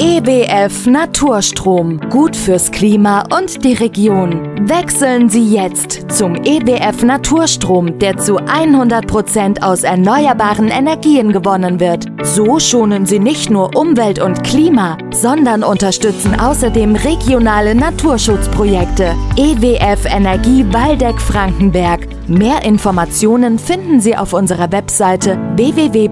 EWF Naturstrom. Gut fürs Klima und die Region. Wechseln Sie jetzt zum EWF Naturstrom, der zu 100% aus erneuerbaren Energien gewonnen wird. So schonen Sie nicht nur Umwelt und Klima, sondern unterstützen außerdem regionale Naturschutzprojekte. EWF Energie Waldeck Frankenberg. Mehr Informationen finden Sie auf unserer Webseite www.ewf.de.